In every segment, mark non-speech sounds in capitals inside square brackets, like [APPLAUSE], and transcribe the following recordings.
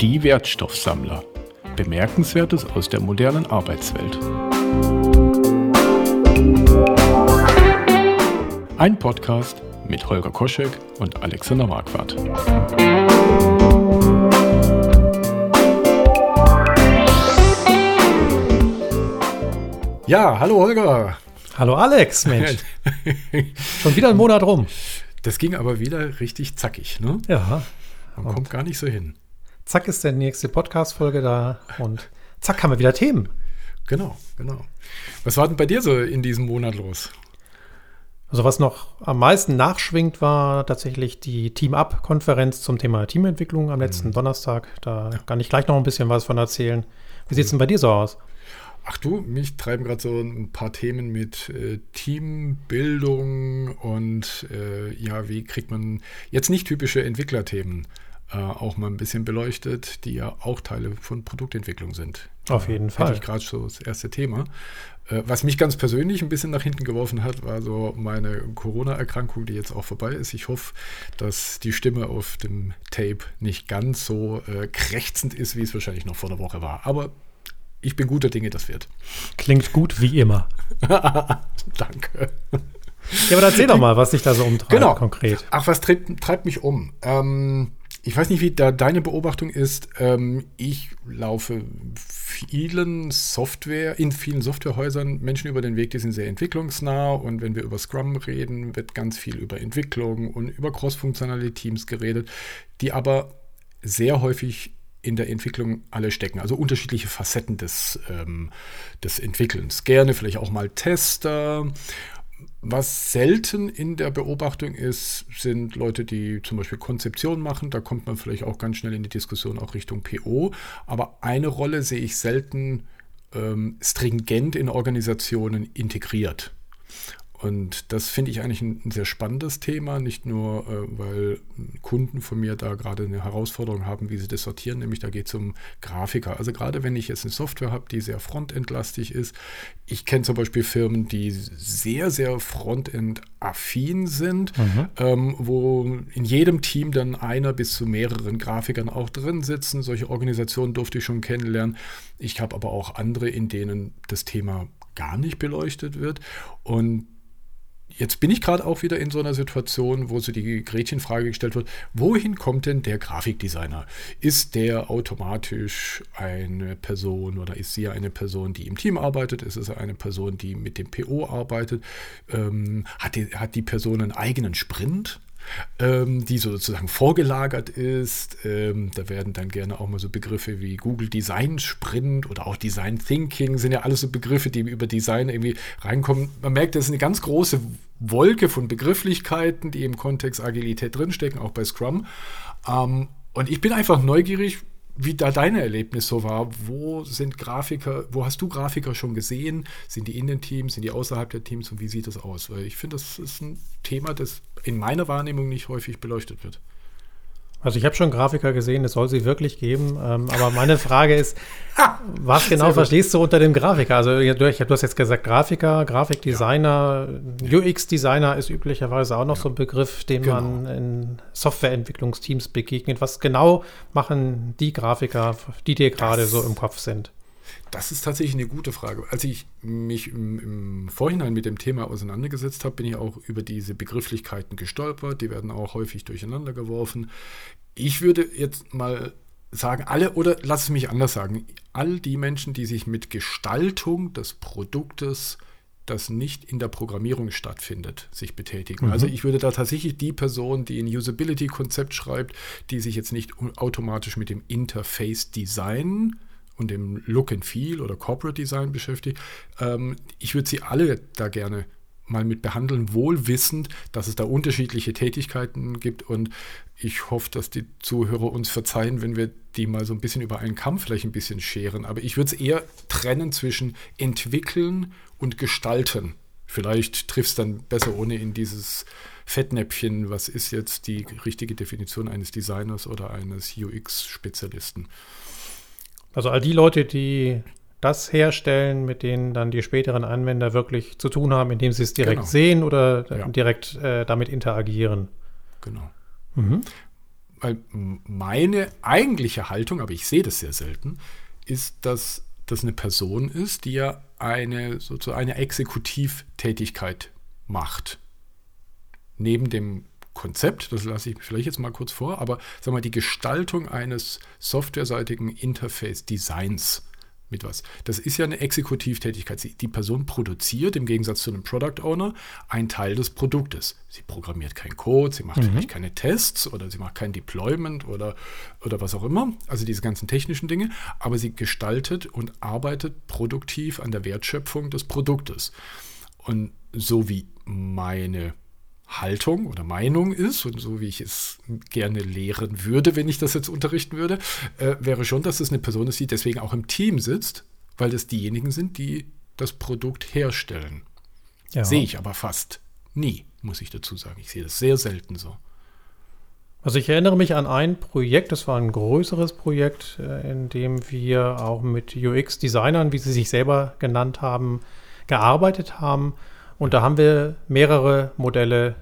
Die Wertstoffsammler. Bemerkenswertes aus der modernen Arbeitswelt. Ein Podcast mit Holger Koschek und Alexander Marquardt. Ja, hallo Holger. Hallo Alex, Mensch. [LAUGHS] Schon wieder ein Monat rum. Das ging aber wieder richtig zackig, ne? Ja. Man kommt gar nicht so hin. Zack ist der nächste Podcast-Folge da und zack haben wir wieder Themen. Genau, genau. Was war denn bei dir so in diesem Monat los? Also was noch am meisten nachschwingt, war tatsächlich die Team-Up-Konferenz zum Thema Teamentwicklung am letzten mhm. Donnerstag. Da ja. kann ich gleich noch ein bisschen was von erzählen. Wie sieht es denn bei dir so aus? Ach du, mich treiben gerade so ein paar Themen mit äh, Teambildung und äh, ja, wie kriegt man jetzt nicht typische Entwicklerthemen äh, auch mal ein bisschen beleuchtet, die ja auch Teile von Produktentwicklung sind. Auf jeden Fall. Hatte ich gerade so das erste Thema. Äh, was mich ganz persönlich ein bisschen nach hinten geworfen hat, war so meine Corona-Erkrankung, die jetzt auch vorbei ist. Ich hoffe, dass die Stimme auf dem Tape nicht ganz so äh, krächzend ist, wie es wahrscheinlich noch vor der Woche war. Aber ich bin guter Dinge, das wird. Klingt gut wie immer. [LAUGHS] Danke. Ja, aber erzähl doch mal, was dich da so umtreibt genau. konkret. Ach, was treibt, treibt mich um? Ähm, ich weiß nicht, wie da deine Beobachtung ist. Ähm, ich laufe vielen Software, in vielen Softwarehäusern Menschen über den Weg, die sind sehr entwicklungsnah. Und wenn wir über Scrum reden, wird ganz viel über Entwicklung und über crossfunktionale Teams geredet, die aber sehr häufig in der Entwicklung alle stecken. Also unterschiedliche Facetten des, ähm, des Entwickelns. Gerne vielleicht auch mal Tester. Was selten in der Beobachtung ist, sind Leute, die zum Beispiel Konzeption machen. Da kommt man vielleicht auch ganz schnell in die Diskussion auch Richtung PO. Aber eine Rolle sehe ich selten ähm, stringent in Organisationen integriert. Und das finde ich eigentlich ein, ein, sehr spannendes Thema, nicht nur, äh, weil Kunden von mir da gerade eine Herausforderung haben, wie sie das sortieren, nämlich da geht es um Grafiker. Also gerade wenn ich jetzt eine Software habe, die sehr frontendlastig ist, ich kenne zum Beispiel Firmen, die sehr, sehr frontend-affin sind, mhm. ähm, wo in jedem Team dann einer bis zu mehreren Grafikern auch drin sitzen. Solche Organisationen durfte ich schon kennenlernen. Ich habe aber auch andere, in denen das Thema gar nicht beleuchtet wird. Und jetzt bin ich gerade auch wieder in so einer Situation, wo so die Gretchenfrage gestellt wird, wohin kommt denn der Grafikdesigner? Ist der automatisch eine Person oder ist sie eine Person, die im Team arbeitet? Ist es eine Person, die mit dem PO arbeitet? Ähm, hat, die, hat die Person einen eigenen Sprint? Ähm, die sozusagen vorgelagert ist. Ähm, da werden dann gerne auch mal so Begriffe wie Google Design Sprint oder auch Design Thinking sind ja alles so Begriffe, die über Design irgendwie reinkommen. Man merkt, das ist eine ganz große Wolke von Begrifflichkeiten, die im Kontext Agilität drinstecken, auch bei Scrum. Ähm, und ich bin einfach neugierig, wie da dein Erlebnis so war. Wo sind Grafiker, wo hast du Grafiker schon gesehen? Sind die in den Teams, sind die außerhalb der Teams und wie sieht das aus? Weil ich finde, das ist ein Thema, das in meiner Wahrnehmung nicht häufig beleuchtet wird. Also ich habe schon Grafiker gesehen, es soll sie wirklich geben. Ähm, aber meine Frage ist, [LAUGHS] was genau verstehst du unter dem Grafiker? Also du, du hast jetzt gesagt Grafiker, Grafikdesigner, ja. UX-Designer ist üblicherweise auch noch ja. so ein Begriff, dem genau. man in Softwareentwicklungsteams begegnet. Was genau machen die Grafiker, die dir gerade so im Kopf sind? Das ist tatsächlich eine gute Frage. Als ich mich im, im Vorhinein mit dem Thema auseinandergesetzt habe, bin ich auch über diese Begrifflichkeiten gestolpert. Die werden auch häufig durcheinander geworfen. Ich würde jetzt mal sagen, alle, oder lass es mich anders sagen, all die Menschen, die sich mit Gestaltung des Produktes, das nicht in der Programmierung stattfindet, sich betätigen. Mhm. Also ich würde da tatsächlich die Person, die ein Usability-Konzept schreibt, die sich jetzt nicht automatisch mit dem Interface-Design und dem Look and Feel oder Corporate Design beschäftigt. Ähm, ich würde sie alle da gerne mal mit behandeln, wohl wissend, dass es da unterschiedliche Tätigkeiten gibt und ich hoffe, dass die Zuhörer uns verzeihen, wenn wir die mal so ein bisschen über einen Kamm vielleicht ein bisschen scheren. Aber ich würde es eher trennen zwischen entwickeln und gestalten. Vielleicht trifft es dann besser ohne in dieses Fettnäpfchen, was ist jetzt die richtige Definition eines Designers oder eines UX-Spezialisten. Also all die Leute, die das herstellen, mit denen dann die späteren Anwender wirklich zu tun haben, indem sie es direkt genau. sehen oder ja. direkt äh, damit interagieren. Genau. Mhm. Weil meine eigentliche Haltung, aber ich sehe das sehr selten, ist, dass das eine Person ist, die ja eine sozusagen eine Exekutivtätigkeit macht. Neben dem Konzept, das lasse ich vielleicht jetzt mal kurz vor, aber sag mal, die Gestaltung eines softwareseitigen Interface-Designs mit was. Das ist ja eine Exekutivtätigkeit. Die Person produziert im Gegensatz zu einem Product Owner einen Teil des Produktes. Sie programmiert keinen Code, sie macht mhm. vielleicht keine Tests oder sie macht kein Deployment oder, oder was auch immer. Also diese ganzen technischen Dinge. Aber sie gestaltet und arbeitet produktiv an der Wertschöpfung des Produktes. Und so wie meine Haltung oder Meinung ist und so wie ich es gerne lehren würde, wenn ich das jetzt unterrichten würde, äh, wäre schon, dass es eine Person ist, die deswegen auch im Team sitzt, weil das diejenigen sind, die das Produkt herstellen. Ja. Sehe ich aber fast nie, muss ich dazu sagen. Ich sehe das sehr selten so. Also ich erinnere mich an ein Projekt, das war ein größeres Projekt, äh, in dem wir auch mit UX-Designern, wie sie sich selber genannt haben, gearbeitet haben und da haben wir mehrere Modelle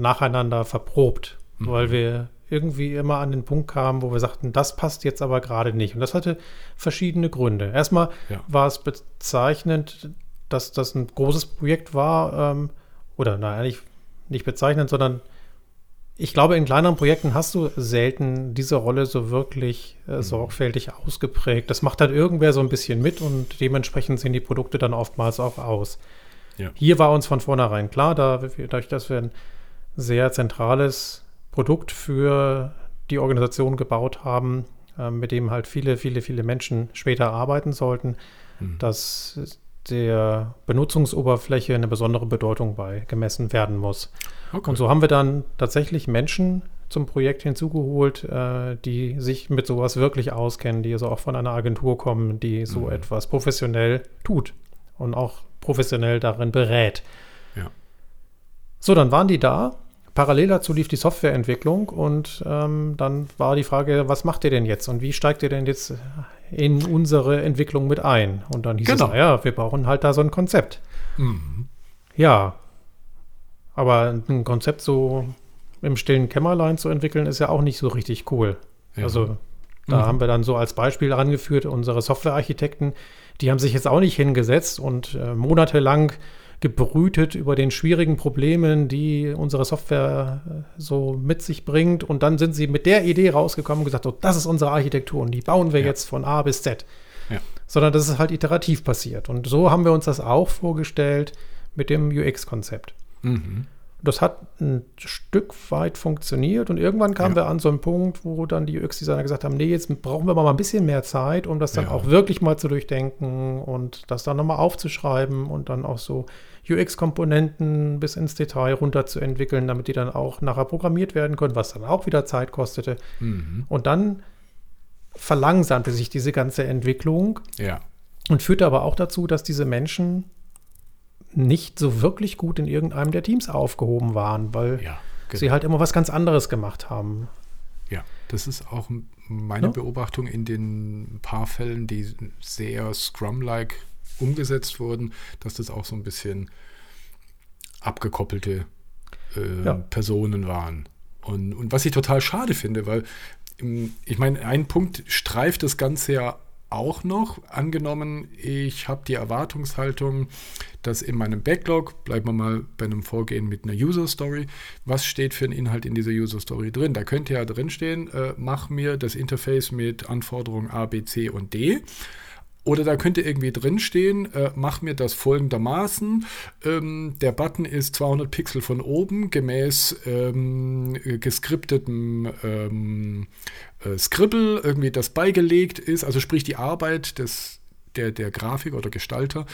nacheinander verprobt, mhm. weil wir irgendwie immer an den Punkt kamen, wo wir sagten, das passt jetzt aber gerade nicht. Und das hatte verschiedene Gründe. Erstmal ja. war es bezeichnend, dass das ein großes Projekt war, ähm, oder nein, eigentlich nicht bezeichnend, sondern ich glaube, in kleineren Projekten hast du selten diese Rolle so wirklich äh, mhm. sorgfältig ausgeprägt. Das macht halt irgendwer so ein bisschen mit und dementsprechend sehen die Produkte dann oftmals auch aus. Ja. Hier war uns von vornherein klar, dadurch, dass wir ein sehr zentrales Produkt für die Organisation gebaut haben, äh, mit dem halt viele, viele, viele Menschen später arbeiten sollten, mhm. dass der Benutzungsoberfläche eine besondere Bedeutung bei gemessen werden muss. Okay. Und so haben wir dann tatsächlich Menschen zum Projekt hinzugeholt, äh, die sich mit sowas wirklich auskennen, die also auch von einer Agentur kommen, die so mhm. etwas professionell tut und auch professionell darin berät. So, dann waren die da. Parallel dazu lief die Softwareentwicklung und ähm, dann war die Frage, was macht ihr denn jetzt und wie steigt ihr denn jetzt in unsere Entwicklung mit ein? Und dann hieß genau. es, naja, wir brauchen halt da so ein Konzept. Mhm. Ja, aber ein Konzept so im stillen Kämmerlein zu entwickeln, ist ja auch nicht so richtig cool. Ja. Also da mhm. haben wir dann so als Beispiel angeführt, unsere Softwarearchitekten, die haben sich jetzt auch nicht hingesetzt und äh, monatelang gebrütet über den schwierigen Problemen, die unsere Software äh, so mit sich bringt. Und dann sind sie mit der Idee rausgekommen und gesagt, oh, das ist unsere Architektur und die bauen wir ja. jetzt von A bis Z. Ja. Sondern das ist halt iterativ passiert. Und so haben wir uns das auch vorgestellt mit dem UX-Konzept. Mhm. Das hat ein Stück weit funktioniert und irgendwann kamen ja. wir an so einen Punkt, wo dann die UX-Designer gesagt haben, nee, jetzt brauchen wir mal ein bisschen mehr Zeit, um das dann ja. auch wirklich mal zu durchdenken und das dann nochmal aufzuschreiben und dann auch so UX-Komponenten bis ins Detail runterzuentwickeln, damit die dann auch nachher programmiert werden können, was dann auch wieder Zeit kostete. Mhm. Und dann verlangsamte sich diese ganze Entwicklung ja. und führte aber auch dazu, dass diese Menschen nicht so wirklich gut in irgendeinem der Teams aufgehoben waren, weil ja, genau. sie halt immer was ganz anderes gemacht haben. Ja, das ist auch meine ja? Beobachtung in den paar Fällen, die sehr Scrum-like umgesetzt wurden, dass das auch so ein bisschen abgekoppelte äh, ja. Personen waren. Und, und was ich total schade finde, weil ähm, ich meine, ein Punkt streift das Ganze ja auch noch. Angenommen, ich habe die Erwartungshaltung, dass in meinem Backlog, bleiben wir mal bei einem Vorgehen mit einer User Story, was steht für ein Inhalt in dieser User Story drin? Da könnte ja drin stehen, äh, mach mir das Interface mit Anforderungen A, B, C und D. Oder da könnte irgendwie drinstehen, äh, mach mir das folgendermaßen. Ähm, der Button ist 200 Pixel von oben, gemäß ähm, geskriptetem ähm, äh, Scribble, irgendwie das beigelegt ist. Also sprich die Arbeit des, der, der Grafik oder Gestalter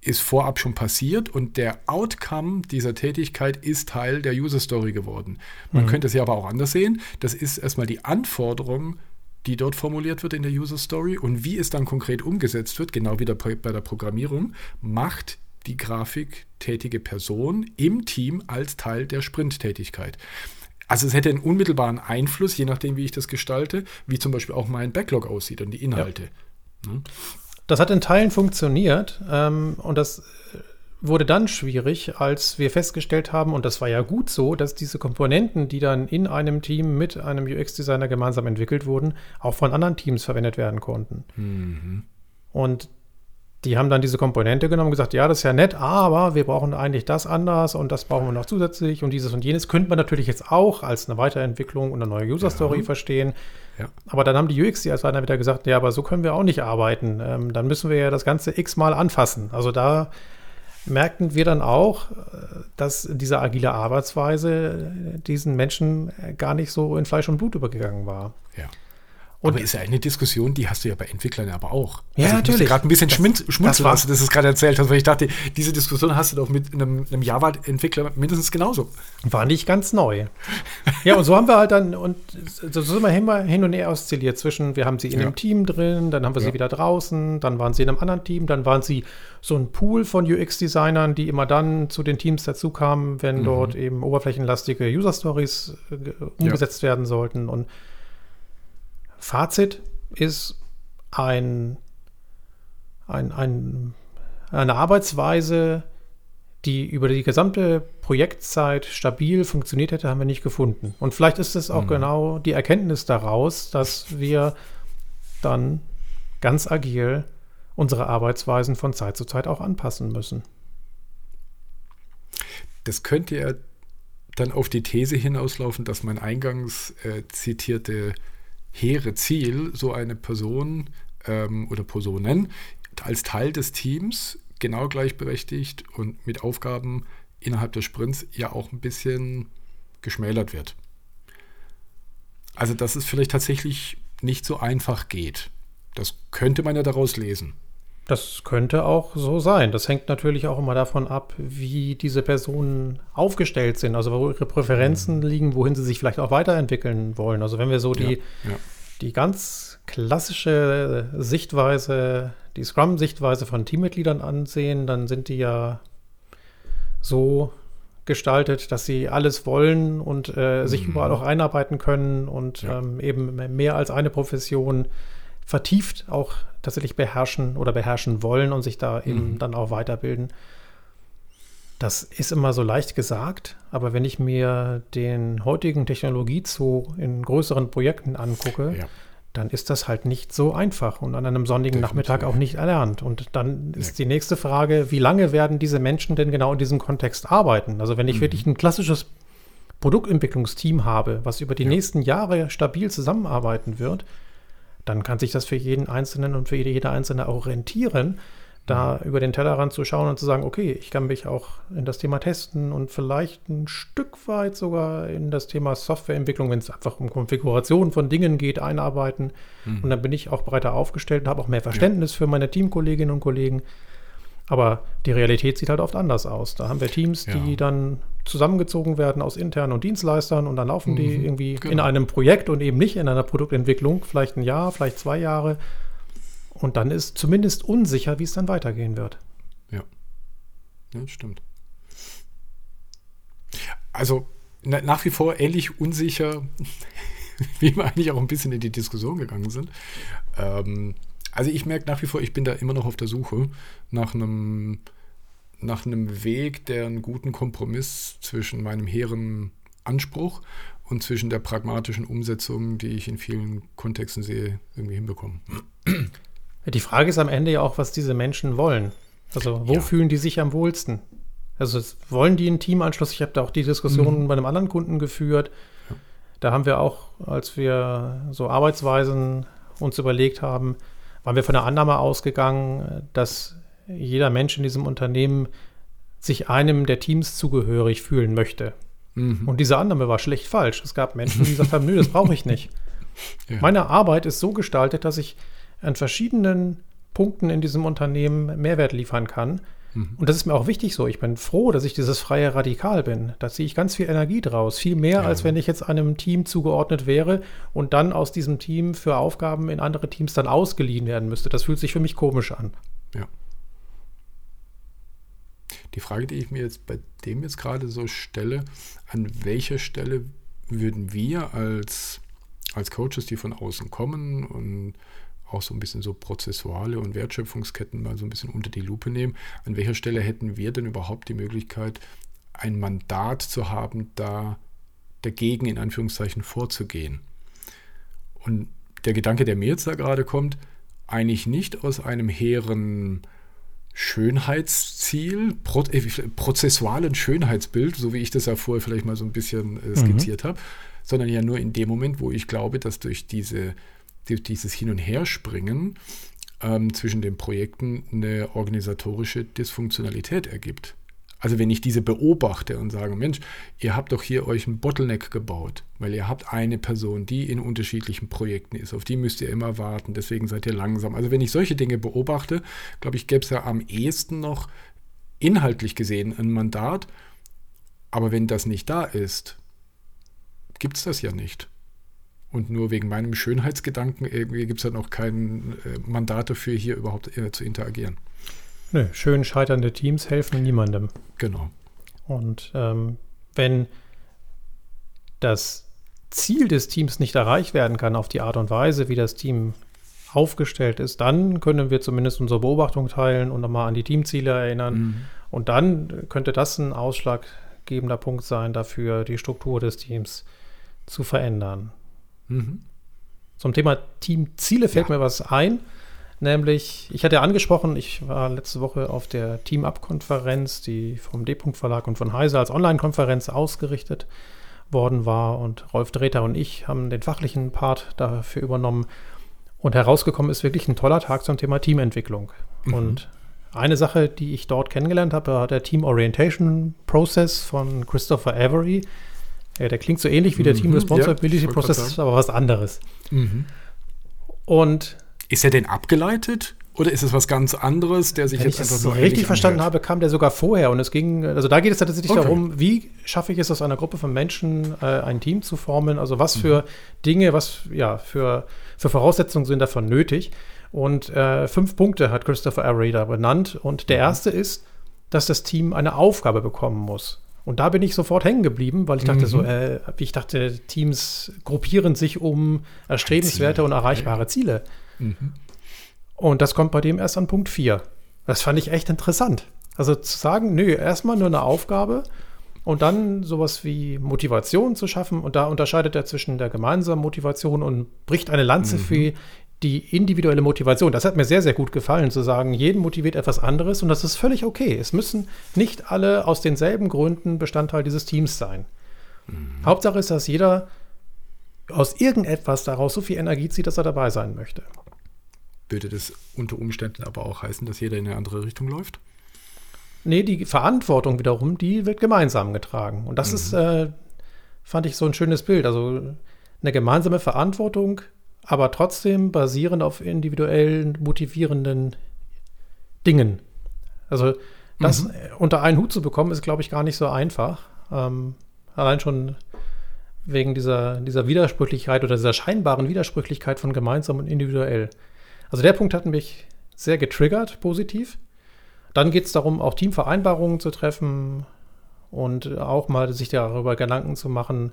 ist vorab schon passiert und der Outcome dieser Tätigkeit ist Teil der User Story geworden. Man mhm. könnte es ja aber auch anders sehen. Das ist erstmal die Anforderung die dort formuliert wird in der User Story und wie es dann konkret umgesetzt wird, genau wie bei der Programmierung, macht die grafiktätige Person im Team als Teil der Sprint-Tätigkeit. Also es hätte einen unmittelbaren Einfluss, je nachdem, wie ich das gestalte, wie zum Beispiel auch mein Backlog aussieht und die Inhalte. Ja. Das hat in Teilen funktioniert ähm, und das wurde dann schwierig, als wir festgestellt haben, und das war ja gut so, dass diese Komponenten, die dann in einem Team mit einem UX-Designer gemeinsam entwickelt wurden, auch von anderen Teams verwendet werden konnten. Mhm. Und die haben dann diese Komponente genommen und gesagt, ja, das ist ja nett, aber wir brauchen eigentlich das anders und das brauchen wir noch zusätzlich und dieses und jenes könnte man natürlich jetzt auch als eine Weiterentwicklung und eine neue User Story ja. verstehen. Ja. Aber dann haben die UX-Designer wieder gesagt, ja, aber so können wir auch nicht arbeiten. Ähm, dann müssen wir ja das Ganze x-mal anfassen. Also da merkten wir dann auch, dass diese agile Arbeitsweise diesen Menschen gar nicht so in Fleisch und Blut übergegangen war. Und aber ist ja eine Diskussion, die hast du ja bei Entwicklern aber auch. Ja, also natürlich. gerade ein bisschen schmunzeln, das als du das gerade erzählt hast, weil ich dachte, diese Diskussion hast du doch mit einem, einem Java-Entwickler mindestens genauso. War nicht ganz neu. ja, und so haben wir halt dann, und so sind wir immer hin und her oszilliert zwischen, wir haben sie in ja. einem Team drin, dann haben wir ja. sie wieder draußen, dann waren sie in einem anderen Team, dann waren sie so ein Pool von UX-Designern, die immer dann zu den Teams dazu kamen, wenn mhm. dort eben oberflächenlastige User-Stories äh, umgesetzt ja. werden sollten und Fazit ist ein, ein, ein, eine Arbeitsweise, die über die gesamte Projektzeit stabil funktioniert hätte, haben wir nicht gefunden. Und vielleicht ist es auch mhm. genau die Erkenntnis daraus, dass wir dann ganz agil unsere Arbeitsweisen von Zeit zu Zeit auch anpassen müssen. Das könnte ja dann auf die These hinauslaufen, dass mein eingangs äh, zitierte hehre Ziel, so eine Person ähm, oder Personen als Teil des Teams genau gleichberechtigt und mit Aufgaben innerhalb des Sprints ja auch ein bisschen geschmälert wird. Also, dass es vielleicht tatsächlich nicht so einfach geht. Das könnte man ja daraus lesen. Das könnte auch so sein. Das hängt natürlich auch immer davon ab, wie diese Personen aufgestellt sind, also wo ihre Präferenzen mhm. liegen, wohin sie sich vielleicht auch weiterentwickeln wollen. Also wenn wir so die, ja, ja. die ganz klassische Sichtweise, die Scrum-Sichtweise von Teammitgliedern ansehen, dann sind die ja so gestaltet, dass sie alles wollen und äh, sich mhm. überall auch einarbeiten können und ja. ähm, eben mehr als eine Profession vertieft auch tatsächlich beherrschen oder beherrschen wollen und sich da eben mhm. dann auch weiterbilden. Das ist immer so leicht gesagt, aber wenn ich mir den heutigen Technologiezoo in größeren Projekten angucke, ja. dann ist das halt nicht so einfach und an einem sonnigen Definitiv. Nachmittag auch nicht erlernt. Und dann ist nee. die nächste Frage, wie lange werden diese Menschen denn genau in diesem Kontext arbeiten? Also wenn ich mhm. wirklich ein klassisches Produktentwicklungsteam habe, was über die ja. nächsten Jahre stabil zusammenarbeiten wird, dann kann sich das für jeden Einzelnen und für jede, jede Einzelne auch rentieren, da mhm. über den Tellerrand zu schauen und zu sagen, okay, ich kann mich auch in das Thema testen und vielleicht ein Stück weit sogar in das Thema Softwareentwicklung, wenn es einfach um Konfiguration von Dingen geht, einarbeiten. Mhm. Und dann bin ich auch breiter aufgestellt und habe auch mehr Verständnis ja. für meine Teamkolleginnen und Kollegen. Aber die Realität sieht halt oft anders aus. Da haben wir Teams, ja. die dann zusammengezogen werden aus internen und Dienstleistern und dann laufen mhm, die irgendwie genau. in einem Projekt und eben nicht in einer Produktentwicklung, vielleicht ein Jahr, vielleicht zwei Jahre. Und dann ist zumindest unsicher, wie es dann weitergehen wird. Ja. Ja, stimmt. Also na, nach wie vor ähnlich unsicher, [LAUGHS] wie wir eigentlich auch ein bisschen in die Diskussion gegangen sind. Ähm, also ich merke nach wie vor, ich bin da immer noch auf der Suche nach einem, nach einem Weg, der einen guten Kompromiss zwischen meinem hehren Anspruch und zwischen der pragmatischen Umsetzung, die ich in vielen Kontexten sehe, irgendwie hinbekomme. Die Frage ist am Ende ja auch, was diese Menschen wollen. Also wo ja. fühlen die sich am wohlsten? Also wollen die einen Teamanschluss? Ich habe da auch die Diskussion mhm. bei einem anderen Kunden geführt. Ja. Da haben wir auch, als wir so Arbeitsweisen uns überlegt haben, waren wir von der Annahme ausgegangen, dass jeder Mensch in diesem Unternehmen sich einem der Teams zugehörig fühlen möchte. Mhm. Und diese Annahme war schlecht falsch. Es gab Menschen, die gesagt haben, nö, das brauche ich nicht. [LAUGHS] Ja. Meine Arbeit ist so gestaltet, dass ich an verschiedenen Punkten in diesem Unternehmen Mehrwert liefern kann. Mhm. Und das ist mir auch wichtig so. Ich bin froh, dass ich dieses freie Radikal bin. Da ziehe ich ganz viel Energie draus. Viel mehr, ja. als wenn ich jetzt einem Team zugeordnet wäre und dann aus diesem Team für Aufgaben in andere Teams dann ausgeliehen werden müsste. Das fühlt sich für mich komisch an. Ja. Die Frage, die ich mir jetzt bei dem jetzt gerade so stelle, an welcher Stelle würden wir als, als Coaches, die von außen kommen und auch so ein bisschen so prozessuale und Wertschöpfungsketten mal so ein bisschen unter die Lupe nehmen. An welcher Stelle hätten wir denn überhaupt die Möglichkeit, ein Mandat zu haben, da dagegen in Anführungszeichen vorzugehen? Und der Gedanke, der mir jetzt da gerade kommt, eigentlich nicht aus einem hehren Schönheitsziel, pro, äh, prozessualen Schönheitsbild, so wie ich das ja vorher vielleicht mal so ein bisschen äh, skizziert mhm. habe, sondern ja nur in dem Moment, wo ich glaube, dass durch diese, dieses Hin- und Herspringen ähm, zwischen den Projekten eine organisatorische Dysfunktionalität ergibt. Also wenn ich diese beobachte und sage, Mensch, ihr habt doch hier euch einen Bottleneck gebaut, weil ihr habt eine Person, die in unterschiedlichen Projekten ist, auf die müsst ihr immer warten, deswegen seid ihr langsam. Also wenn ich solche Dinge beobachte, glaube ich, gäbe es ja am ehesten noch inhaltlich gesehen ein Mandat, aber wenn das nicht da ist, gibt es das ja nicht. Und nur wegen meinem Schönheitsgedanken irgendwie gibt es ja noch kein äh, Mandat dafür, hier überhaupt äh, zu interagieren. Nö, schön scheiternde Teams helfen niemandem. Genau. Und ähm, wenn das Ziel des Teams nicht erreicht werden kann auf die Art und Weise, wie das Team aufgestellt ist, dann können wir zumindest unsere Beobachtung teilen und nochmal an die Teamziele erinnern. Mhm. Und dann könnte das ein ausschlaggebender Punkt sein, dafür die Struktur des Teams zu verändern. Mhm. Zum Thema Teamziele fällt ja. mir was ein. Nämlich, ich hatte ja angesprochen, ich war letzte Woche auf der Team-Up-Konferenz, die vom D-Punkt Verlag und von Heise als Online-Konferenz ausgerichtet worden war. Und Rolf Dreter und ich haben den fachlichen Part dafür übernommen. Und herausgekommen ist wirklich ein toller Tag zum Thema Teamentwicklung. Mhm. Und eine Sache, die ich dort kennengelernt habe, war der Team Orientation Process von Christopher Avery. Ja, der klingt so ähnlich wie der mhm. Team Responsibility ja, Process, aber was anderes. Mhm. Und ist er denn abgeleitet? Oder ist es was ganz anderes, der sich Wenn jetzt ich das so richtig verstanden habe, kam der sogar vorher. Und es ging, also da geht es tatsächlich okay. darum, wie schaffe ich es aus einer Gruppe von Menschen, äh, ein Team zu formen? Also was für mhm. Dinge, was ja für, für Voraussetzungen sind davon nötig? Und äh, fünf Punkte hat Christopher Array da benannt. Und der mhm. erste ist, dass das Team eine Aufgabe bekommen muss. Und da bin ich sofort hängen geblieben, weil ich dachte mhm. so, äh, ich dachte, Teams gruppieren sich um erstrebenswerte und erreichbare Ziele. Mhm. Und das kommt bei dem erst an Punkt 4. Das fand ich echt interessant. Also zu sagen, nö, erstmal nur eine Aufgabe und dann sowas wie Motivation zu schaffen. Und da unterscheidet er zwischen der gemeinsamen Motivation und bricht eine Lanze mhm. für die individuelle Motivation. Das hat mir sehr, sehr gut gefallen, zu sagen, jeden motiviert etwas anderes und das ist völlig okay. Es müssen nicht alle aus denselben Gründen Bestandteil dieses Teams sein. Mhm. Hauptsache ist, dass jeder aus irgendetwas daraus so viel Energie zieht, dass er dabei sein möchte würde das unter Umständen aber auch heißen, dass jeder in eine andere Richtung läuft? Nee, die Verantwortung wiederum, die wird gemeinsam getragen. Und das mhm. ist, äh, fand ich so ein schönes Bild. Also eine gemeinsame Verantwortung, aber trotzdem basierend auf individuellen, motivierenden Dingen. Also das mhm. unter einen Hut zu bekommen, ist, glaube ich, gar nicht so einfach. Ähm, allein schon wegen dieser, dieser Widersprüchlichkeit oder dieser scheinbaren Widersprüchlichkeit von gemeinsam und individuell. Also der Punkt hat mich sehr getriggert, positiv. Dann geht es darum, auch Teamvereinbarungen zu treffen und auch mal sich darüber Gedanken zu machen,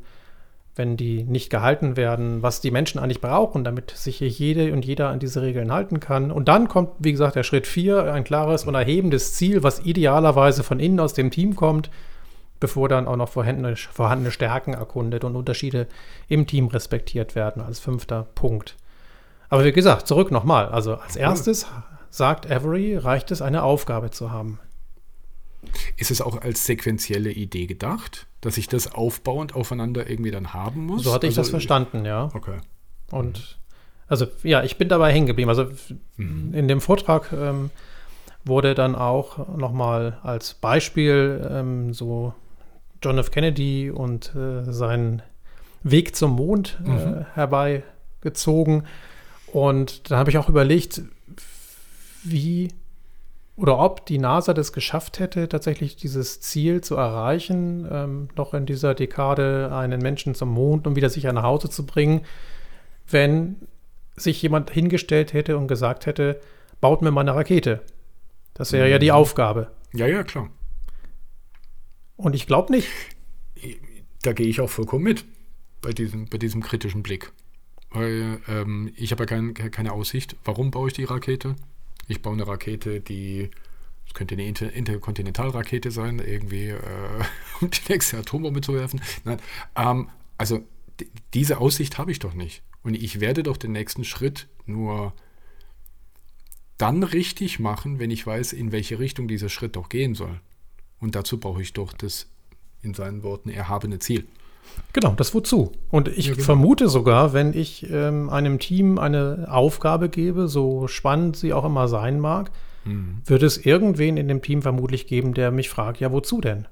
wenn die nicht gehalten werden, was die Menschen eigentlich brauchen, damit sich hier jede und jeder an diese Regeln halten kann. Und dann kommt, wie gesagt, der Schritt 4, ein klares und erhebendes Ziel, was idealerweise von innen aus dem Team kommt, bevor dann auch noch vorhandene, vorhandene Stärken erkundet und Unterschiede im Team respektiert werden, als fünfter Punkt. Aber wie gesagt, zurück nochmal. Also als erstes sagt Avery, reicht es, eine Aufgabe zu haben. Ist es auch als sequenzielle Idee gedacht, dass ich das aufbauend aufeinander irgendwie dann haben muss? So hatte ich also, das verstanden, ja. Okay. Und also ja, ich bin dabei hängen geblieben. Also mhm. in dem Vortrag ähm, wurde dann auch nochmal als Beispiel ähm, so John F. Kennedy und äh, seinen Weg zum Mond äh, mhm. herbeigezogen. Und dann habe ich auch überlegt, wie oder ob die NASA das geschafft hätte, tatsächlich dieses Ziel zu erreichen, ähm, noch in dieser Dekade einen Menschen zum Mond und wieder sicher nach Hause zu bringen, wenn sich jemand hingestellt hätte und gesagt hätte, baut mir mal eine Rakete. Das wäre mhm. ja die mhm. Aufgabe. Ja, ja, klar. Und ich glaube nicht. Da gehe ich auch vollkommen mit bei diesem, bei diesem kritischen Blick. weil ähm, ich habe ja kein, keine Aussicht. Warum baue ich die Rakete? Ich baue eine Rakete, die es könnte eine Inter Interkontinentalrakete sein, irgendwie, äh, [LAUGHS] um die nächste Atombombe zu werfen. Nein, ähm, also diese Aussicht habe ich doch nicht. Und ich werde doch den nächsten Schritt nur dann richtig machen, wenn ich weiß, in welche Richtung dieser Schritt doch gehen soll. Und dazu brauche ich doch das, in seinen Worten, erhabene Ziel. Genau, das wozu. Und ich ja, genau. vermute sogar, wenn ich ähm, einem Team eine Aufgabe gebe, so spannend sie auch immer sein mag, mhm. wird es irgendwen in dem Team vermutlich geben, der mich fragt, ja, wozu denn?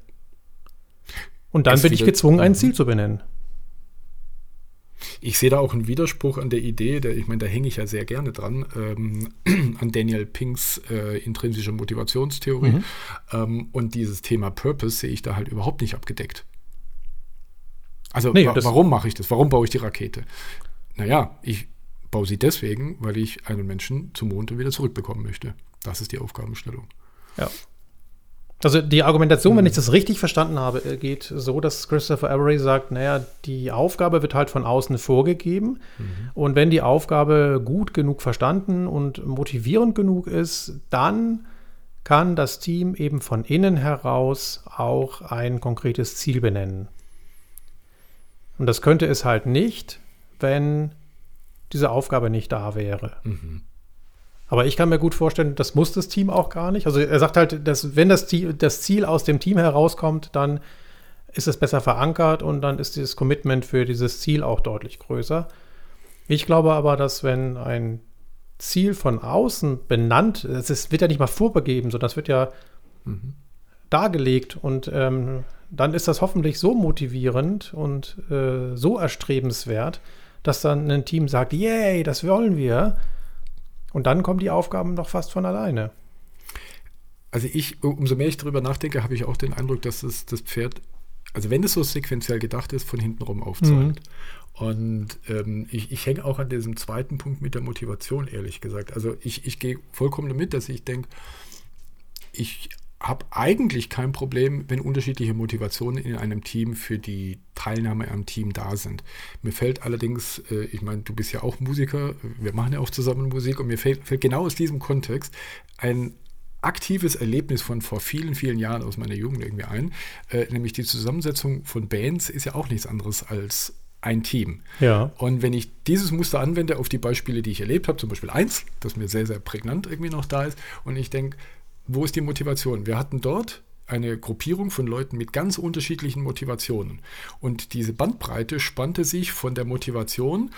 Und dann bin ich gezwungen, ein mhm. Ziel zu benennen. Ich sehe da auch einen Widerspruch an der Idee, der, ich meine, da hänge ich ja sehr gerne dran, ähm, [CLEARS THROAT] an Daniel Pinks äh, intrinsische Motivationstheorie. Mhm. Ähm, und dieses Thema Purpose sehe ich da halt überhaupt nicht abgedeckt. Also nee, wa warum mache ich das? Warum baue ich die Rakete? Naja, ich baue sie deswegen, weil ich einen Menschen zum Mond und wieder zurückbekommen möchte. Das ist die Aufgabenstellung. Ja. Also die Argumentation, mhm. wenn ich das richtig verstanden habe, äh, geht so, dass Christopher Avery sagt, naja, die Aufgabe wird halt von außen vorgegeben mhm. und wenn die Aufgabe gut genug verstanden und motivierend genug ist, dann kann das Team eben von innen heraus auch ein konkretes Ziel benennen. Und das könnte es halt nicht, wenn diese Aufgabe nicht da wäre. Mhm. Aber ich kann mir gut vorstellen, das muss das Team auch gar nicht. Also er sagt halt, dass wenn das, Ziel, das Ziel aus dem Team herauskommt, dann ist es besser verankert und dann ist dieses Commitment für dieses Ziel auch deutlich größer. Ich glaube aber, dass wenn ein Ziel von außen benannt, es wird ja nicht mal vorbegeben, sondern das wird ja mhm. dargelegt und ähm, dann ist das hoffentlich so motivierend und äh, so erstrebenswert, dass dann ein Team sagt, yay, das wollen wir. Und dann kommen die Aufgaben doch fast von alleine. Also ich, umso mehr ich darüber nachdenke, habe ich auch den Eindruck, dass es das Pferd, also wenn es so sequenziell gedacht ist, von hinten rum aufzeigt. Mhm. Und ähm, ich, ich hänge auch an diesem zweiten Punkt mit der Motivation, ehrlich gesagt. Also ich, ich gehe vollkommen damit, dass ich denke, ich habe eigentlich kein Problem, wenn unterschiedliche Motivationen in einem Team für die Teilnahme am Team da sind. Mir fällt allerdings, äh, ich meine, du bist ja auch Musiker, wir machen ja auch zusammen Musik und mir fällt, fällt genau aus diesem Kontext ein aktives Erlebnis von vor vielen, vielen Jahren aus meiner Jugend irgendwie ein, äh, nämlich die Zusammensetzung von Bands ist ja auch nichts anderes als ein Team. Ja. Und wenn ich dieses Muster anwende auf die Beispiele, die ich erlebt habe, zum Beispiel eins, das mir sehr, sehr prägnant irgendwie noch da ist, und ich denke, wo ist die Motivation? Wir hatten dort eine Gruppierung von Leuten mit ganz unterschiedlichen Motivationen. Und diese Bandbreite spannte sich von der Motivation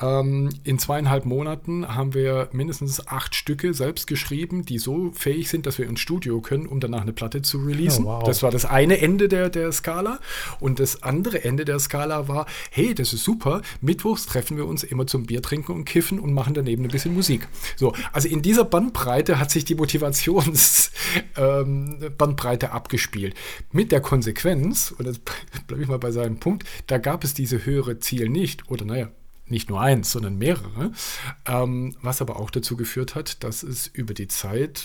ähm, in zweieinhalb Monaten haben wir mindestens acht Stücke selbst geschrieben, die so fähig sind, dass wir ins Studio können, um danach eine Platte zu releasen. Oh, wow. Das war das eine Ende der, der Skala. Und das andere Ende der Skala war, hey, das ist super, mittwochs treffen wir uns immer zum Bier trinken und kiffen und machen daneben ein bisschen Musik. So, also in dieser Bandbreite hat sich die Motivationsbandbreite [LAUGHS] ähm, abgespielt. Mit der Konsequenz, und jetzt [LAUGHS] bleibe ich mal bei seinem Punkt, da gab es diese höhere Ziel nicht. Oder naja, nicht nur eins, sondern mehrere, ähm, was aber auch dazu geführt hat, dass es über die Zeit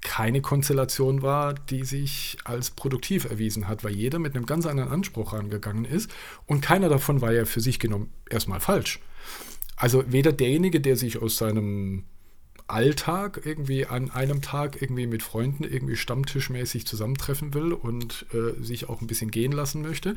keine Konstellation war, die sich als produktiv erwiesen hat, weil jeder mit einem ganz anderen Anspruch rangegangen ist und keiner davon war ja für sich genommen erstmal falsch. Also weder derjenige, der sich aus seinem Alltag irgendwie an einem Tag irgendwie mit Freunden irgendwie stammtischmäßig zusammentreffen will und äh, sich auch ein bisschen gehen lassen möchte,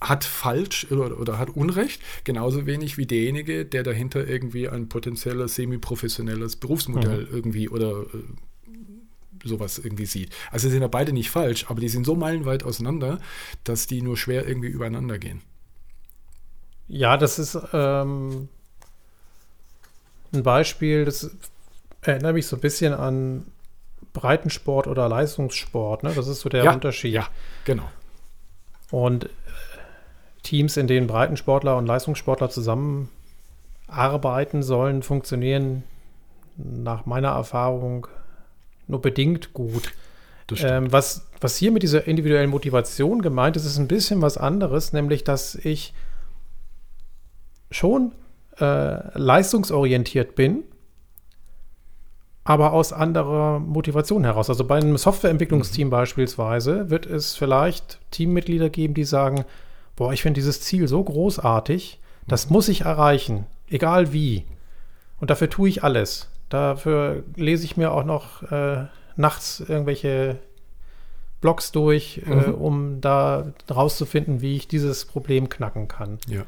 hat falsch oder, oder, hat Unrecht, genauso wenig wie derjenige, der dahinter irgendwie ein potenzielles semi-professionelles Berufsmodell mhm. irgendwie oder äh, sowas irgendwie sieht. Also sind ja beide nicht falsch, aber die sind so meilenweit auseinander, dass die nur schwer irgendwie übereinander gehen. Ja, das ist ähm, ein Beispiel, das erinnert mich so ein bisschen an Breitensport oder Leistungssport. Ne? Das ist so der ja, Unterschied. Ja, genau. Und Teams, in denen Breitensportler und Leistungssportler zusammenarbeiten sollen, funktionieren nach meiner Erfahrung nur bedingt gut. Ähm, was, was hier mit dieser individuellen Motivation gemeint ist, ist ein bisschen was anderes, nämlich dass ich schon äh, leistungsorientiert bin, aber aus anderer Motivation heraus. Also bei einem Softwareentwicklungsteam mhm. beispielsweise wird es vielleicht Teammitglieder geben, die sagen, boah, ich finde dieses Ziel so großartig, das muss ich erreichen. egal wie. Und dafür tue ich alles. Dafür lese ich mir auch noch äh, nachts irgendwelche Blogs durch, äh, mhm. äh, um da rauszufinden, wie ich dieses Problem knacken kann. Ja.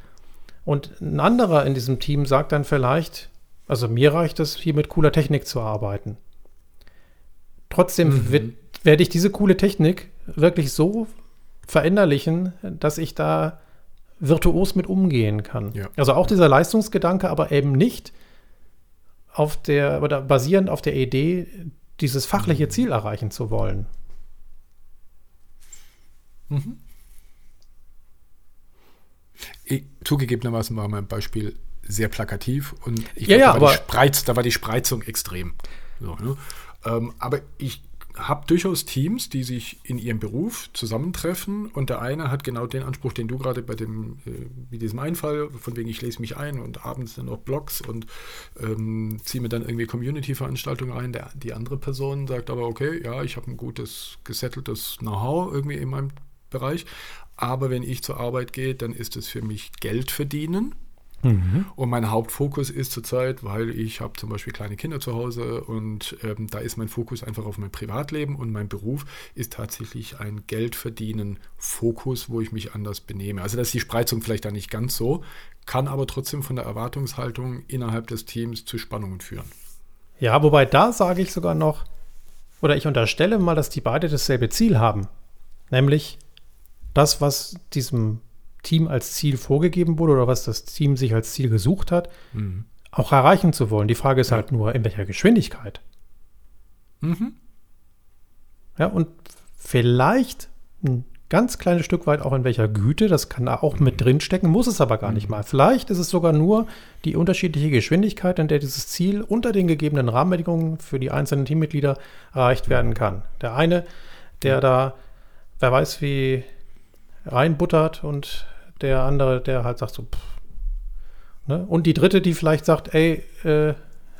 Und ein anderer in diesem Team sagt dann vielleicht, also mir reicht es, hier mit cooler Technik zu arbeiten. Trotzdem mhm. werde ich diese coole Technik wirklich so verinnerlichen, dass ich da virtuos mit umgehen kann. Ja. Also auch dieser Leistungsgedanke, aber eben nicht auf der oder basierend auf der Idee, dieses fachliche mhm. Ziel erreichen zu wollen. Mhm. Ich, zugegebenermaßen war mein Beispiel sehr plakativ und ich ja, glaub, ja, da, war die Spreiz, da war die Spreizung extrem. So, ne? ähm, aber ich habe durchaus Teams, die sich in ihrem Beruf zusammentreffen und der eine hat genau den Anspruch, den du gerade bei dem, äh, diesem Einfall, von wegen ich lese mich ein und abends dann noch Blogs und ähm, ziehe mir dann irgendwie Community-Veranstaltungen ein. Der, die andere Person sagt aber, okay, ja, ich habe ein gutes, gesetteltes Know-how irgendwie in meinem Bereich, aber wenn ich zur Arbeit gehe, dann ist es für mich Geld verdienen Mhm. Und mein Hauptfokus ist zurzeit, weil ich habe zum Beispiel kleine Kinder zu Hause und ähm, da ist mein Fokus einfach auf mein Privatleben und mein Beruf ist tatsächlich ein Geldverdienen-Fokus, wo ich mich anders benehme. Also das ist die Spreizung vielleicht da nicht ganz so, kann aber trotzdem von der Erwartungshaltung innerhalb des Teams zu Spannungen führen. Ja, wobei da sage ich sogar noch, oder ich unterstelle mal, dass die beide dasselbe Ziel haben. Nämlich das, was diesem Team als Ziel vorgegeben wurde oder was das Team sich als Ziel gesucht hat, mhm. auch erreichen zu wollen. Die Frage ist ja. halt nur, in welcher Geschwindigkeit. Mhm. Ja, und vielleicht ein ganz kleines Stück weit auch in welcher Güte, das kann da auch mhm. mit drinstecken, muss es aber gar nicht mhm. mal. Vielleicht ist es sogar nur die unterschiedliche Geschwindigkeit, in der dieses Ziel unter den gegebenen Rahmenbedingungen für die einzelnen Teammitglieder erreicht werden kann. Der eine, der da, wer weiß wie reinbuttert und der andere, der halt sagt so, pff, ne? Und die dritte, die vielleicht sagt, ey, äh,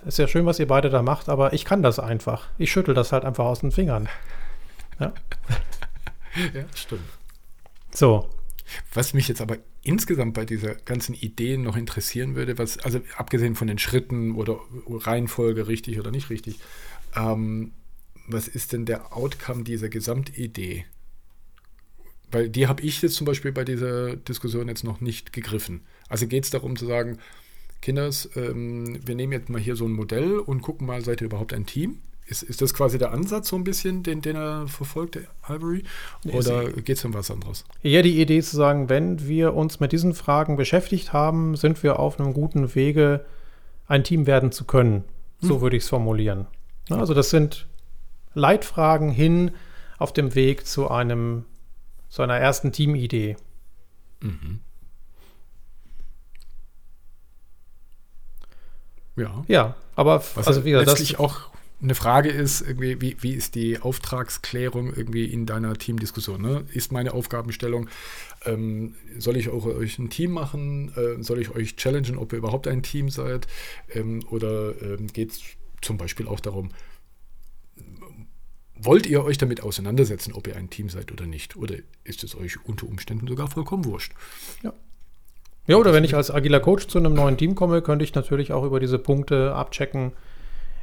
ist ja schön, was ihr beide da macht, aber ich kann das einfach. Ich schüttel das halt einfach aus den Fingern. Ja, [LAUGHS] ja stimmt. So. Was mich jetzt aber insgesamt bei dieser ganzen Idee noch interessieren würde, was, also abgesehen von den Schritten oder Reihenfolge richtig oder nicht richtig, ähm, was ist denn der Outcome dieser Gesamtidee? Weil die habe ich jetzt zum Beispiel bei dieser Diskussion jetzt noch nicht gegriffen. Also geht es darum zu sagen, Kinders, ähm, wir nehmen jetzt mal hier so ein Modell und gucken mal, seid ihr überhaupt ein Team? Ist, ist das quasi der Ansatz so ein bisschen, den, den er verfolgt, der Ivory? Oder geht es um was anderes? Ja, die Idee ist zu sagen, wenn wir uns mit diesen Fragen beschäftigt haben, sind wir auf einem guten Wege, ein Team werden zu können. So hm. würde ich es formulieren. Also das sind Leitfragen hin auf dem Weg zu einem so einer ersten Teamidee. Mhm. Ja. Ja, aber Was also wie letztlich das auch eine Frage ist, irgendwie, wie, wie ist die Auftragsklärung irgendwie in deiner Teamdiskussion? Ne? Ist meine Aufgabenstellung, ähm, soll ich auch euch ein Team machen? Äh, soll ich euch challengen, ob ihr überhaupt ein Team seid? Ähm, oder ähm, geht es zum Beispiel auch darum, wollt ihr euch damit auseinandersetzen, ob ihr ein Team seid oder nicht? Oder ist es euch unter Umständen sogar vollkommen wurscht? Ja. Ja, oder wenn ich als agiler Coach zu einem neuen Team komme, könnte ich natürlich auch über diese Punkte abchecken,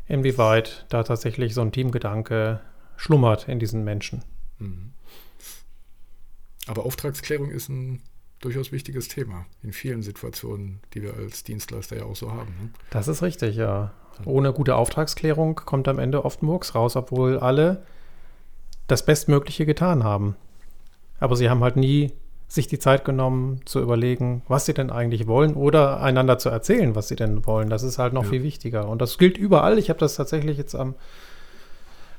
inwieweit da tatsächlich so ein Teamgedanke schlummert in diesen Menschen. Mhm. Aber Auftragsklärung ist ein durchaus wichtiges Thema in vielen Situationen, die wir als Dienstleister ja auch so haben. Ne? Das ist richtig, ja. Ohne gute Auftragsklärung kommt am Ende oft Murks raus, obwohl alle das Bestmögliche getan haben. Aber sie haben halt nie sich die Zeit genommen zu überlegen, was sie denn eigentlich wollen oder einander zu erzählen, was sie denn wollen. Das ist halt noch ja. viel wichtiger. Und das gilt überall. Ich habe das tatsächlich jetzt am,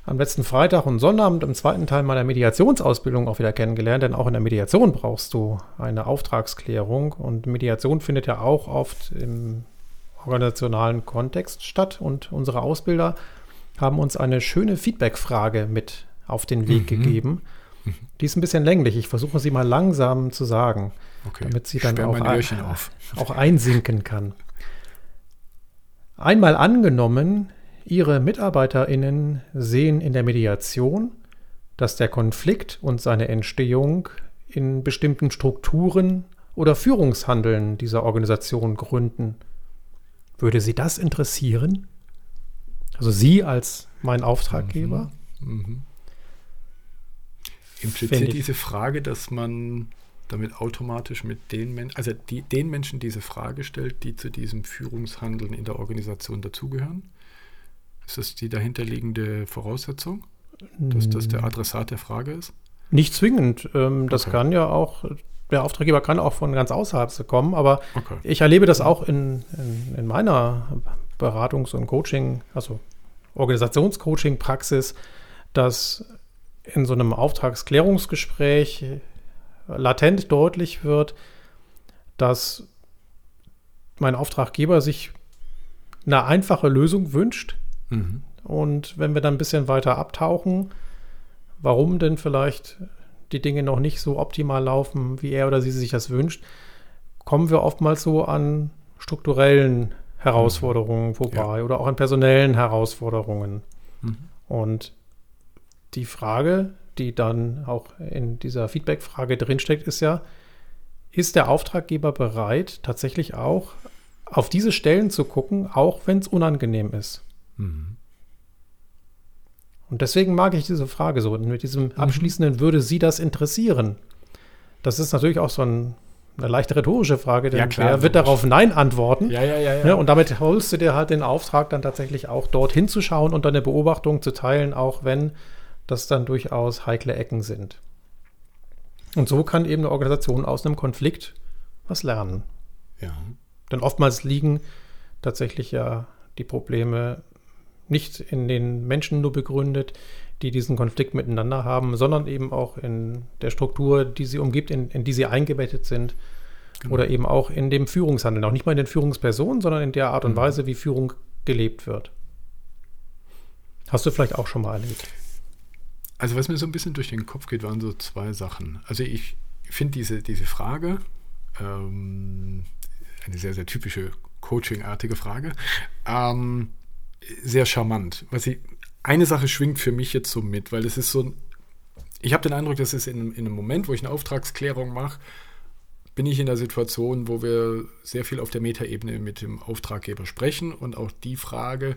am letzten Freitag und Sonnabend im zweiten Teil meiner Mediationsausbildung auch wieder kennengelernt, denn auch in der Mediation brauchst du eine Auftragsklärung und Mediation findet ja auch oft im organisationalen Kontext statt und unsere Ausbilder haben uns eine schöne Feedback-Frage mit auf den Weg mhm. gegeben. Die ist ein bisschen länglich. Ich versuche sie mal langsam zu sagen, okay. damit sie dann auch, ein, [LAUGHS] auch einsinken kann. Einmal angenommen, Ihre MitarbeiterInnen sehen in der Mediation, dass der Konflikt und seine Entstehung in bestimmten Strukturen oder Führungshandeln dieser Organisation gründen Würde Sie das interessieren? Also Sie als mein Auftraggeber? Mhm. Mhm. Impliziert diese Frage, dass man damit automatisch mit den Menschen, also die, den Menschen diese Frage stellt, die zu diesem Führungshandeln in der Organisation dazugehören? Ist das die dahinterliegende Voraussetzung, dass das der Adressat der Frage ist? Nicht zwingend. Ähm, das okay. kann ja auch, der Auftraggeber kann auch von ganz außerhalb kommen, aber okay. ich erlebe das auch in, in, in meiner Beratungs- und Coaching, also Organisationscoaching-Praxis, dass in so einem Auftragsklärungsgespräch latent deutlich wird, dass mein Auftraggeber sich eine einfache Lösung wünscht. Mhm. Und wenn wir dann ein bisschen weiter abtauchen, warum denn vielleicht die Dinge noch nicht so optimal laufen, wie er oder sie sich das wünscht, kommen wir oftmals so an strukturellen Herausforderungen vorbei ja. oder auch an personellen Herausforderungen. Mhm. Und die Frage, die dann auch in dieser Feedback-Frage drinsteckt, ist ja, ist der Auftraggeber bereit, tatsächlich auch auf diese Stellen zu gucken, auch wenn es unangenehm ist? Mhm. Und deswegen mag ich diese Frage so. Mit diesem mhm. abschließenden würde Sie das interessieren? Das ist natürlich auch so ein, eine leicht rhetorische Frage, denn ja, klar, wer wird darauf Nein antworten? Ja, ja, ja, ja. Ne, und damit holst du dir halt den Auftrag, dann tatsächlich auch dort hinzuschauen und deine Beobachtung zu teilen, auch wenn das dann durchaus heikle Ecken sind. Und so kann eben eine Organisation aus einem Konflikt was lernen. Ja. Denn oftmals liegen tatsächlich ja die Probleme nicht in den Menschen nur begründet, die diesen Konflikt miteinander haben, sondern eben auch in der Struktur, die sie umgibt, in, in die sie eingebettet sind. Genau. Oder eben auch in dem Führungshandeln. Auch nicht mal in den Führungspersonen, sondern in der Art und mhm. Weise, wie Führung gelebt wird. Hast du vielleicht auch schon mal erlebt? Also was mir so ein bisschen durch den Kopf geht, waren so zwei Sachen. Also ich finde diese, diese Frage, ähm, eine sehr, sehr typische Coaching-artige Frage, ähm, sehr charmant. Was ich, eine Sache schwingt für mich jetzt so mit, weil es ist so ein, ich habe den Eindruck, dass es in, in einem Moment, wo ich eine Auftragsklärung mache, bin ich in der Situation, wo wir sehr viel auf der Metaebene mit dem Auftraggeber sprechen und auch die Frage,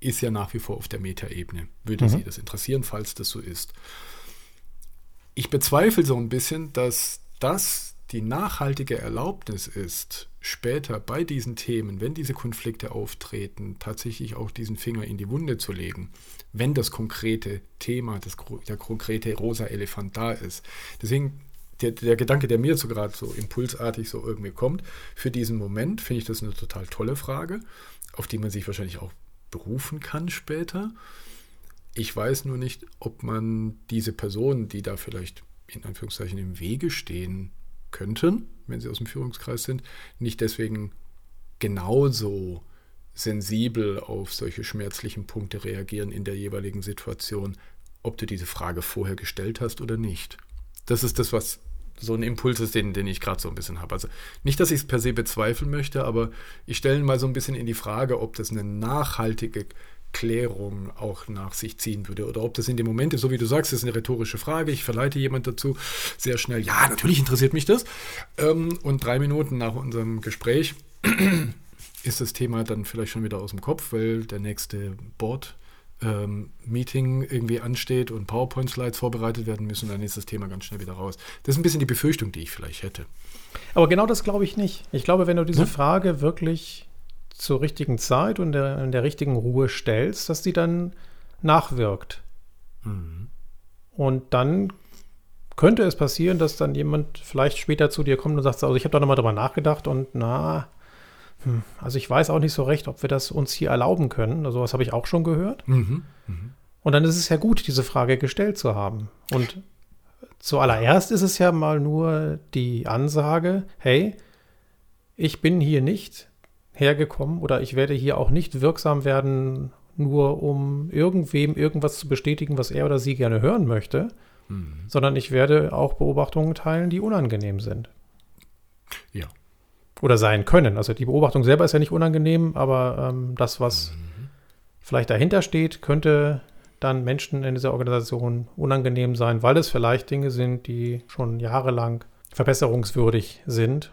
ist ja nach wie vor auf der Metaebene. Würde mhm. Sie das interessieren, falls das so ist? Ich bezweifle so ein bisschen, dass das die nachhaltige Erlaubnis ist, später bei diesen Themen, wenn diese Konflikte auftreten, tatsächlich auch diesen Finger in die Wunde zu legen, wenn das konkrete Thema, das, der konkrete rosa Elefant da ist. Deswegen der, der Gedanke, der mir so gerade so impulsartig so irgendwie kommt, für diesen Moment finde ich das eine total tolle Frage, auf die man sich wahrscheinlich auch berufen kann später. Ich weiß nur nicht, ob man diese Personen, die da vielleicht in Anführungszeichen im Wege stehen könnten, wenn sie aus dem Führungskreis sind, nicht deswegen genauso sensibel auf solche schmerzlichen Punkte reagieren in der jeweiligen Situation, ob du diese Frage vorher gestellt hast oder nicht. Das ist das, was so ein Impuls ist, den, den ich gerade so ein bisschen habe. Also nicht, dass ich es per se bezweifeln möchte, aber ich stelle mal so ein bisschen in die Frage, ob das eine nachhaltige Klärung auch nach sich ziehen würde. Oder ob das in dem Moment ist, so wie du sagst, ist eine rhetorische Frage. Ich verleite jemand dazu sehr schnell, ja, natürlich interessiert mich das. Ähm, und drei Minuten nach unserem Gespräch [CLEARS THROAT] ist das Thema dann vielleicht schon wieder aus dem Kopf, weil der nächste Board ähm, Meeting irgendwie ansteht und PowerPoint-Slides vorbereitet werden müssen, dann ist das Thema ganz schnell wieder raus. Das ist ein bisschen die Befürchtung, die ich vielleicht hätte. Aber genau das glaube ich nicht. Ich glaube, wenn du diese ja? Frage wirklich zur richtigen Zeit und der, in der richtigen Ruhe stellst, dass die dann nachwirkt. Mhm. Und dann könnte es passieren, dass dann jemand vielleicht später zu dir kommt und sagt, also ich habe da nochmal drüber nachgedacht und na, hm, also ich weiß auch nicht so recht, ob wir das uns hier erlauben können. Also was habe ich auch schon gehört. Mhm. Mhm. Und dann ist es ja gut, diese Frage gestellt zu haben. Und zuallererst ist es ja mal nur die Ansage, hey, ich bin hier nicht hergekommen oder ich werde hier auch nicht wirksam werden, nur um irgendwem irgendwas zu bestätigen, was er oder sie gerne hören möchte, mhm. sondern ich werde auch Beobachtungen teilen, die unangenehm sind. Ja. Oder sein können. Also die Beobachtung selber ist ja nicht unangenehm, aber ähm, das, was mhm. vielleicht dahinter steht, könnte dann Menschen in dieser Organisation unangenehm sein, weil es vielleicht Dinge sind, die schon jahrelang verbesserungswürdig sind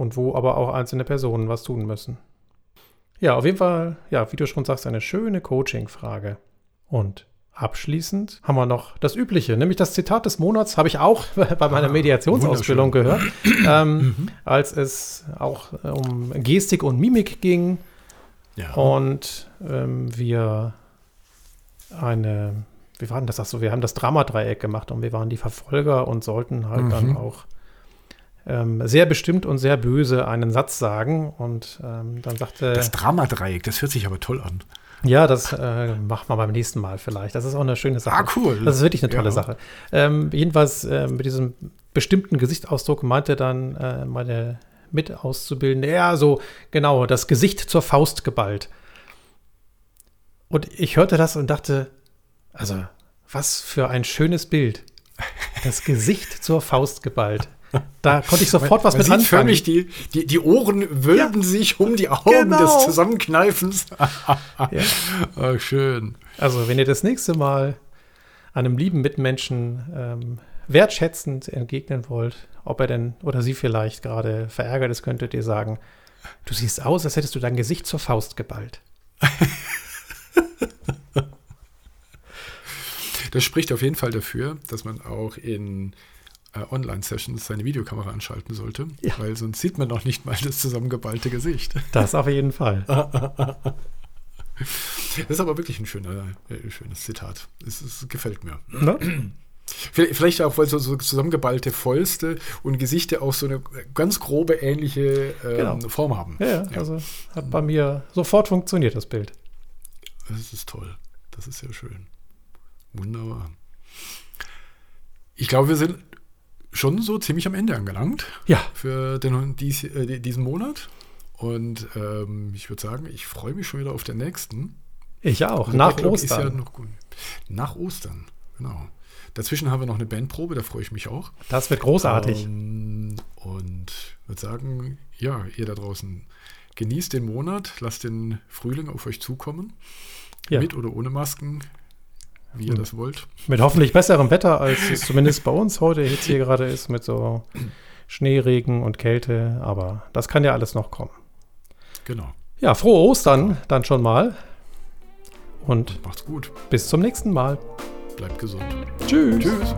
und wo aber auch einzelne Personen was tun müssen. Ja, auf jeden Fall, ja, wie du schon sagst, eine schöne Coaching-Frage. Und abschließend haben wir noch das Übliche, nämlich das Zitat des Monats habe ich auch [LAUGHS] bei meiner Ah, Mediationsausbildung gehört, ähm, Mhm. als es auch um Gestik und Mimik ging Ja. und ähm, wir eine, wie war denn das? Ach so, wir haben das Dramadreieck gemacht und wir waren die Verfolger und sollten halt dann Mhm. auch ähm, sehr bestimmt und sehr böse einen Satz sagen. Und ähm, dann sagte, das Dramadreieck, das hört sich aber toll an. ja, das äh, machen wir beim nächsten Mal vielleicht. Das ist auch eine schöne Sache. Ah, cool. Das ist wirklich eine tolle Ja. Sache. Ähm, jedenfalls äh, mit diesem bestimmten Gesichtsausdruck meinte dann äh, meine Mitauszubildende, ja, so genau, das Gesicht zur Faust geballt. Und ich hörte das und dachte, also, was für ein schönes Bild. Das Gesicht zur Faust geballt. Da konnte ich sofort was Man mit sieht anfangen. förmlich, die, die, die Ohren wölben sich um die Augen Genau. des Zusammenkneifens. [LAUGHS] Ja. Ah, schön. Also, wenn ihr das nächste Mal einem lieben Mitmenschen ähm, wertschätzend entgegnen wollt, ob er denn oder sie vielleicht gerade verärgert ist, könntet ihr sagen, du siehst aus, als hättest du dein Gesicht zur Faust geballt. [LAUGHS] Das spricht auf jeden Fall dafür, dass man auch in Online-Sessions seine Videokamera anschalten sollte, Ja. weil sonst sieht man noch nicht mal das zusammengeballte Gesicht. Das auf jeden Fall. [LAUGHS] Das ist aber wirklich ein schöner, äh, schönes Zitat. Es, es gefällt mir. Ne? Vielleicht auch, weil so, so zusammengeballte Fäuste und Gesichter auch so eine ganz grobe ähnliche ähm, Genau. Form haben. Ja, ja, also hat bei mir sofort funktioniert, das Bild. Das ist toll. Das ist sehr schön. Wunderbar. Ich glaube, wir sind schon so ziemlich am Ende angelangt Ja, für den, dies, äh, diesen Monat. Und ähm, ich würde sagen, ich freue mich schon wieder auf den nächsten. ich auch. Also Nach Backlog Ostern. ja noch. Nach Ostern, genau. Dazwischen haben wir noch eine Bandprobe, da freue ich mich auch. das wird großartig. Ähm, und würde sagen, ja, ihr da draußen, genießt den Monat, lasst den Frühling auf euch zukommen. Ja. Mit oder ohne Masken, wie ihr das wollt. Mit hoffentlich besserem Wetter, als es zumindest bei uns heute jetzt hier gerade ist, mit so Schneeregen und Kälte. Aber das kann ja alles noch kommen. Genau. Ja, frohe Ostern dann schon mal. Und Macht's gut. bis zum nächsten Mal. Bleibt gesund. Tschüss. Tschüss.